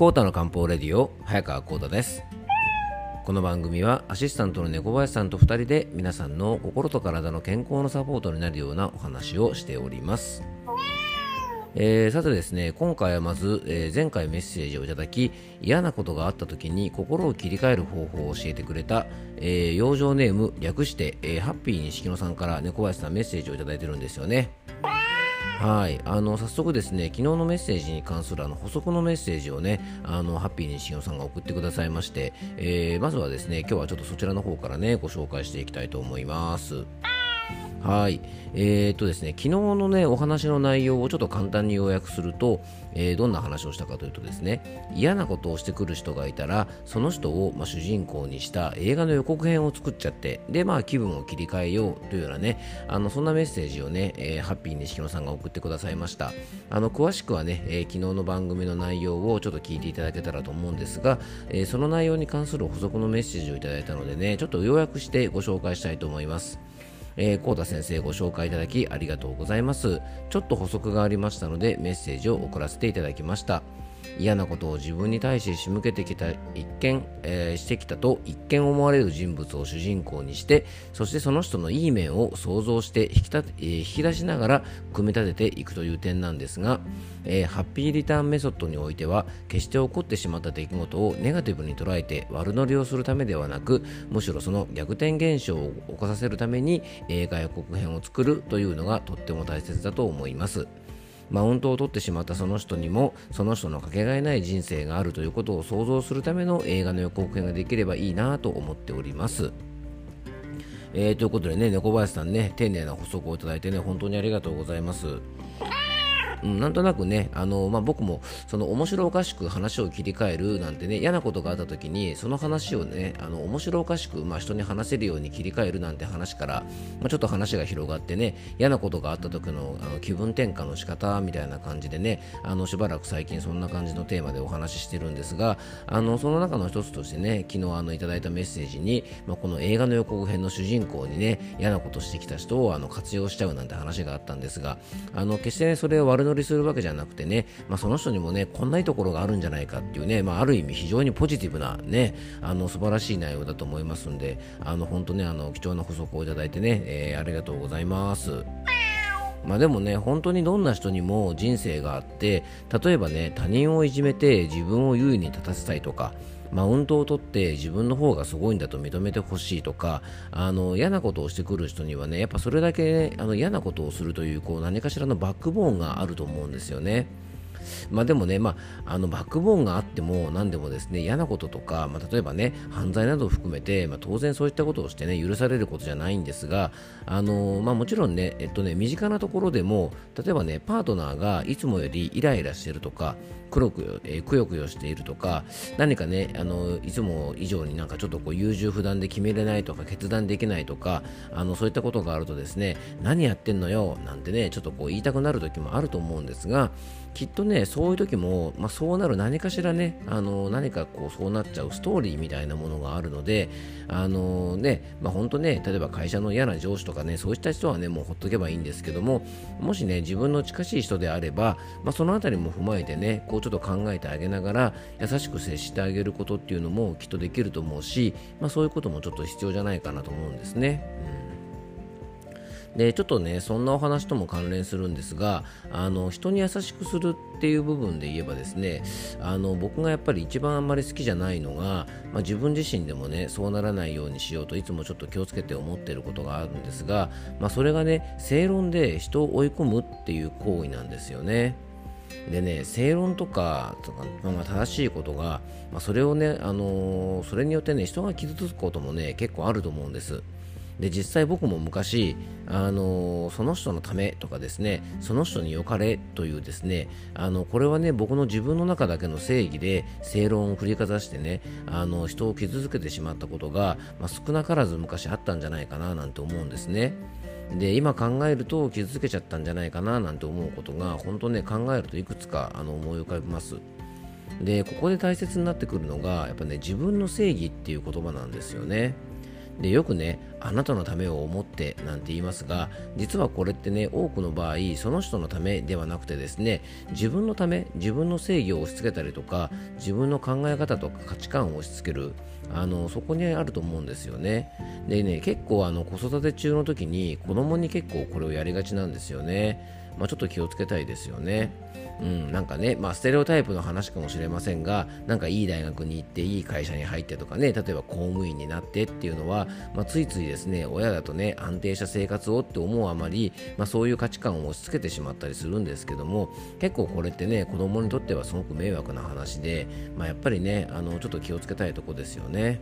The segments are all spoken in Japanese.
コータの漢方レディオ早川コータです。この番組はアシスタントの猫林さんと2人で皆さんの心と体の健康のサポートになるようなお話をしております。えー、さてですね今回はまず、えー、前回メッセージをいただき嫌なことがあった時に心を切り替える方法を教えてくれた、えー、養生ネーム略して、えー、ハッピー錦野さんから猫林さんメッセージをいただいてるんですよね。はいあの早速ですね昨日のメッセージに関するあの補足のメッセージをねあのハッピーにしおさんが送ってくださいまして、えー、まずはですね今日はちょっとそちらの方からねご紹介していきたいと思います。はい。えー、っとですね、昨日のね、お話の内容をちょっと簡単に要約すると、えー、どんな話をしたかというとですね、嫌なことをしてくる人がいたら、その人を、まあ、主人公にした映画の予告編を作っちゃって、で、まあ、気分を切り替えようというようなね、あの、そんなメッセージをね、えー、ハッピーにしきのさんが送ってくださいました。あの、詳しくはね、えー、昨日の番組の内容をちょっと聞いていただけたらと思うんですが、えー、その内容に関する補足のメッセージをいただいたのでね、ちょっと要約してご紹介したいと思います。えー、コー先生ご紹介いただきありがとうございます。ちょっと補足がありましたのでメッセージを送らせていただきました。嫌なことを自分に対して仕向けてきた一見、えー、してきたと一見思われる人物を主人公にしてそしてその人のいい面を想像して引きた、えー、引き出しながら組み立てていくという点なんですが、えー、ハッピーリターンメソッドにおいては決して起こってしまった出来事をネガティブに捉えて悪乗りをするためではなくむしろその逆転現象を起こさせるために映画予告編を作るというのがとっても大切だと思います。マウントを取ってしまったその人にもその人のかけがえない人生があるということを想像するための映画の予告編ができればいいなと思っております。えー、ということでね、猫林さんね、丁寧な補足をいただいてね、本当にありがとうございます。うん、なんとなくね、あのまあ、僕もその面白おかしく話を切り替えるなんてね、嫌なことがあった時に、その話をね、あの面白おかしく、まあ、人に話せるように切り替えるなんて話から、まあ、ちょっと話が広がってね、嫌なことがあった時のあの気分転換の仕方みたいな感じでね、あのしばらく最近そんな感じのテーマでお話ししてるんですが、あのその中の一つとしてね、昨日あのいただいたメッセージに、まあ、この映画の予告編の主人公にね、嫌なことしてきた人をあの活用しちゃうなんて話があったんですが、あの決して、ね、それを悪乗りするわけじゃなくてね、まあ、その人にもねこんないいところがあるんじゃないかっていうね、まあ、ある意味非常にポジティブなねあの素晴らしい内容だと思いますんであの本当ねあの貴重な補足をいただいてね、えー、ありがとうございます。まあでもね、本当にどんな人にも人生があって、例えばね、他人をいじめて自分を優位に立たせたいとか、マウントを取って自分の方がすごいんだと認めてほしいとかあの嫌なことをしてくる人にはねやっぱそれだけ、ね、あの嫌なことをするというこう何かしらのバックボーンがあると思うんですよね。まあでもね、まあ、あのバックボーンがあっても何でもですね嫌なこととか、まあ、例えばね犯罪などを含めて、まあ、当然そういったことをしてね許されることじゃないんですがあの、まあ、もちろんね,、えっとね身近なところでも例えばねパートナーがいつもよりイライラしてるとか黒く、えー、くよくよしているとか何かねあのいつも以上になんかちょっとこう優柔不断で決めれないとか決断できないとかあのそういったことがあるとですね何やってんのよなんてねちょっとこう言いたくなる時もあると思うんですがきっとねそういう時も、まあ、そうなる何かしらねあの何かこうそうなっちゃうストーリーみたいなものがあるのであのね、まあ、本当ね例えば会社の嫌な上司とかねそういった人はねもうほっとけばいいんですけどももしね自分の近しい人であれば、まあ、その辺りも踏まえてねこうちょっと考えてあげながら優しく接してあげることっていうのもきっとできると思うし、まあ、そういうこともちょっと必要じゃないかなと思うんですね。うんでちょっとねそんなお話とも関連するんですがあの人に優しくするっていう部分で言えばですねあの僕がやっぱり一番あんまり好きじゃないのが、まあ、自分自身でもねそうならないようにしようといつもちょっと気をつけて思っていることがあるんですが、まあ、それがね正論で人を追い込むっていう行為なんですよね。でね正論とかまあ、正しいことが、まあ、それをね、あのー、それによってね人が傷つくこともね結構あると思うんです。で実際僕も昔、あのその人のためとかですねその人に良かれというですねあのこれはね僕の自分の中だけの正義で正論を振りかざしてねあの人を傷つけてしまったことが、まあ、少なからず昔あったんじゃないかななんて思うんですね。で今考えると傷つけちゃったんじゃないかななんて思うことが本当ね考えるといくつかあの思い浮かびます。でここで大切になってくるのがやっぱね自分の正義っていう言葉なんですよね。でよくねあなたのためを思ってなんて言いますが実はこれってね多くの場合その人のためではなくてですね自分のため自分の正義を押し付けたりとか自分の考え方とか価値観を押し付けるあのそこにあると思うんですよね。でね結構あの子育て中の時に子供に結構これをやりがちなんですよね。まあ、ちょっと気をつけたいですよね。うん、なんかね、まあ、ステレオタイプの話かもしれませんが、なんかいい大学に行って、いい会社に入ってとかね、例えば公務員になってっていうのは、まあ、ついついですね、親だとね、安定した生活をって思うあまり、まあ、そういう価値観を押し付けてしまったりするんですけども、結構これってね、子供にとってはすごく迷惑な話で、まあ、やっぱりね、あのちょっと気をつけたいとこですよね。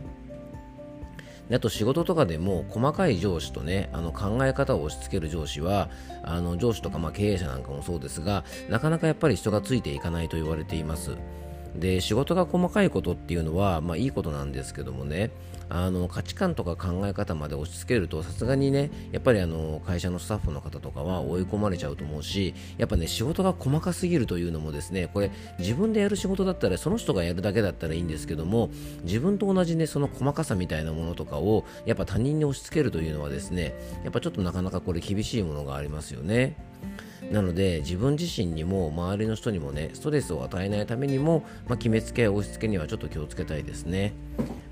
であと仕事とかでも細かい上司とねあの考え方を押し付ける上司はあの上司とかまあ経営者なんかもそうですがなかなかやっぱり人がついていかないと言われています。で仕事が細かいことっていうのは、まあ、いいことなんですけどもねあの価値観とか考え方まで押し付けるとさすがにねやっぱりあの会社のスタッフの方とかは追い込まれちゃうと思うしやっぱね仕事が細かすぎるというのもですねこれ自分でやる仕事だったらその人がやるだけだったらいいんですけども自分と同じねその細かさみたいなものとかをやっぱ他人に押し付けるというのはですねやっぱちょっとなかなかこれ厳しいものがありますよね。なので自分自身にも周りの人にもねストレスを与えないためにも、まあ、決めつけ押し付けにはちょっと気をつけたいですね。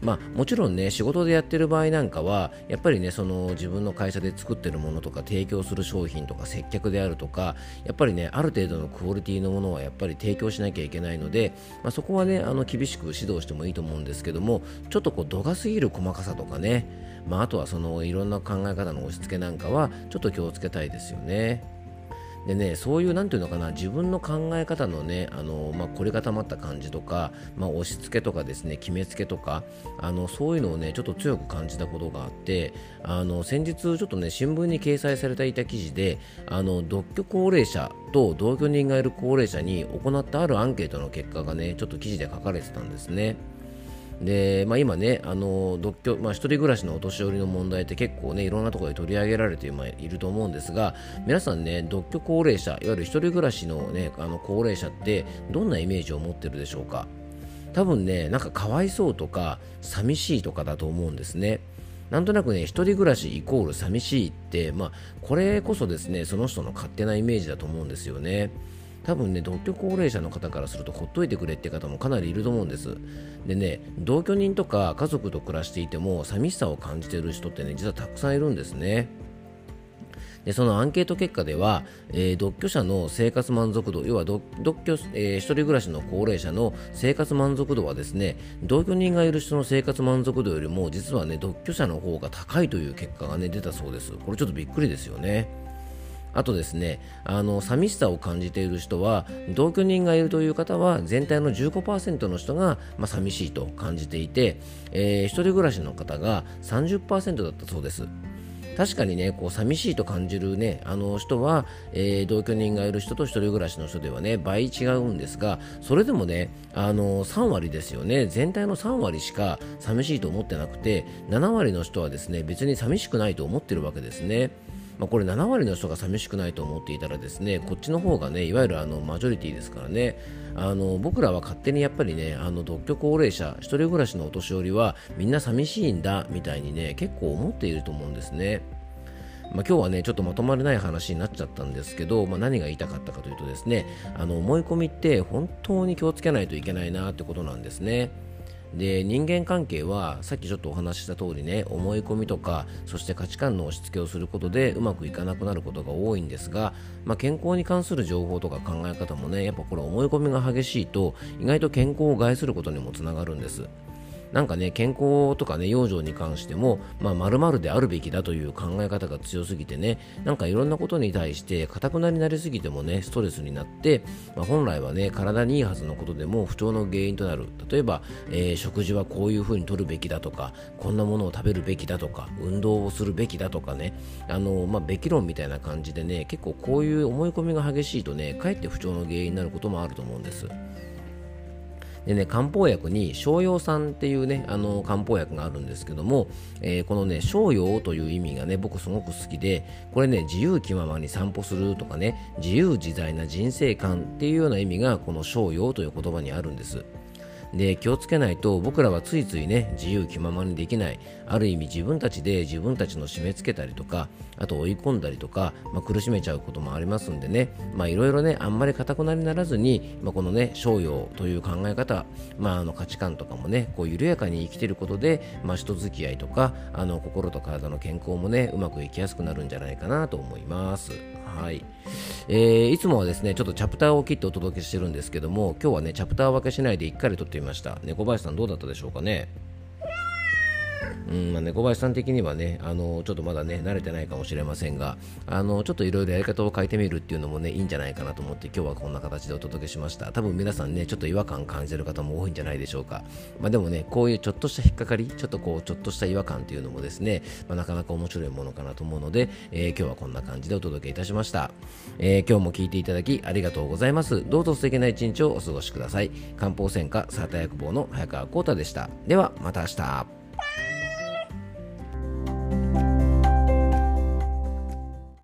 まあ、もちろんね仕事でやってる場合なんかはやっぱりねその自分の会社で作ってるものとか提供する商品とか接客であるとかやっぱりねある程度のクオリティのものはやっぱり提供しなきゃいけないので、まあ、そこはねあの厳しく指導してもいいと思うんですけどもちょっとこう度が過ぎる細かさとかね、まあ、あとはそのいろんな考え方の押し付けなんかはちょっと気をつけたいですよね。でねそういうなんていうのかな自分の考え方のねあの、まあ、凝り固まった感じとか、まあ、押し付けとかですね決めつけとかあのそういうのをねちょっと強く感じたことがあってあの先日ちょっとね新聞に掲載されていた記事であの独居高齢者と同居人がいる高齢者に行ったあるアンケートの結果がねちょっと記事で書かれてたんですね。で、まあ、今ね、あの独居、まあ、一人暮らしのお年寄りの問題って結構ね、いろんなところで取り上げられていると思うんですが、皆さんね、独居高齢者、いわゆる一人暮らしのね、あの高齢者ってどんなイメージを持ってるでしょうか？多分ね、なんかかわいそうとか、寂しいとかだと思うんですね。なんとなくね、一人暮らしイコール寂しいって、まあ、これこそですね、その人の勝手なイメージだと思うんですよね。多分ね独居高齢者の方からするとほっといてくれって方もかなりいると思うんです。でね同居人とか家族と暮らしていても寂しさを感じている人ってね実はたくさんいるんですね。でそのアンケート結果では、えー、独居者の生活満足度要は独居、えー、一人暮らしの高齢者の生活満足度はですね同居人がいる人の生活満足度よりも実はね独居者の方が高いという結果がね出たそうです。これちょっとびっくりですよね。あとですねあの寂しさを感じている人は同居人がいるという方は全体の15%の人が、まあ、寂しいと感じていて、えー、一人暮らしの方が30%だったそうです。確かにね、こう寂しいと感じるね、あの人は、えー、同居人がいる人と一人暮らしの人ではね、倍違うんですが、それでもね、あの3割ですよね、全体の3割しか寂しいと思ってなくて、7割の人はですね、別に寂しくないと思ってるわけですね。まあ、これ7割の人が寂しくないと思っていたらですねこっちの方がねいわゆるあのマジョリティですからねあの僕らは勝手にやっぱりねあの独居高齢者一人暮らしのお年寄りはみんな寂しいんだみたいにね結構思っていると思うんですね。まあ、今日はねちょっとまとまれない話になっちゃったんですけど、まあ、何が言いたかったかというとですねあの思い込みって本当に気をつけないといけないなってことなんですね。で人間関係はさっきちょっとお話しした通りね思い込みとかそして価値観の押し付けをすることでうまくいかなくなることが多いんですが、まあ、健康に関する情報とか考え方もねやっぱこれ思い込みが激しいと意外と健康を害することにもつながるんです。なんかね、健康とかね、養生に関しても、まあ、〇〇であるべきだという考え方が強すぎてね、なんかいろんなことに対して、かたくなになりすぎてもね、ストレスになって、まあ、本来はね、体にいいはずのことでも不調の原因となる。例えば、えー、食事はこういう風に取るべきだとか、こんなものを食べるべきだとか、運動をするべきだとかね、あの、まあ、べき論みたいな感じでね、結構こういう思い込みが激しいとね、かえって不調の原因になることもあると思うんです。でね、漢方薬に商用酸っていうね、あの漢方薬があるんですけども、えー、このね、商用という意味がね、僕すごく好きで、これね、自由気ままに散歩するとかね、自由自在な人生観っていうような意味が、この商用という言葉にあるんです。で気をつけないと僕らはついついね自由気ままにできないある意味自分たちで自分たちの締め付けたりとかあと追い込んだりとか、まあ、苦しめちゃうこともありますんでねいろいろねあんまりかたくなにならずに、まあ、このね商用という考え方、まあ、あの価値観とかもねこう緩やかに生きてることで、まあ、人付き合いとかあの心と体の健康もねうまくいきやすくなるんじゃないかなと思います。はい、えー、いつもはですねちょっとチャプターを切ってお届けしてるんですけども今日はねチャプター分けしないで1回で撮ってみました。猫林さんどうだったでしょうかね？うんまあ、猫林さん的にはねあのちょっとまだね慣れてないかもしれませんがあのちょっといろいろやり方を変えてみるっていうのもねいいんじゃないかなと思って今日はこんな形でお届けしました。多分皆さんねちょっと違和感感じてる方も多いんじゃないでしょうか、まあ、でもねこういうちょっとした引っかかりちょっとこうちょっとした違和感っていうのもですね、まあ、なかなか面白いものかなと思うので、えー、今日はこんな感じでお届けいたしました、えー、今日も聞いていただきありがとうございます。どうぞ素敵な一日をお過ごしください。漢方専科サータ薬房の早川浩太でした。ではまた明日。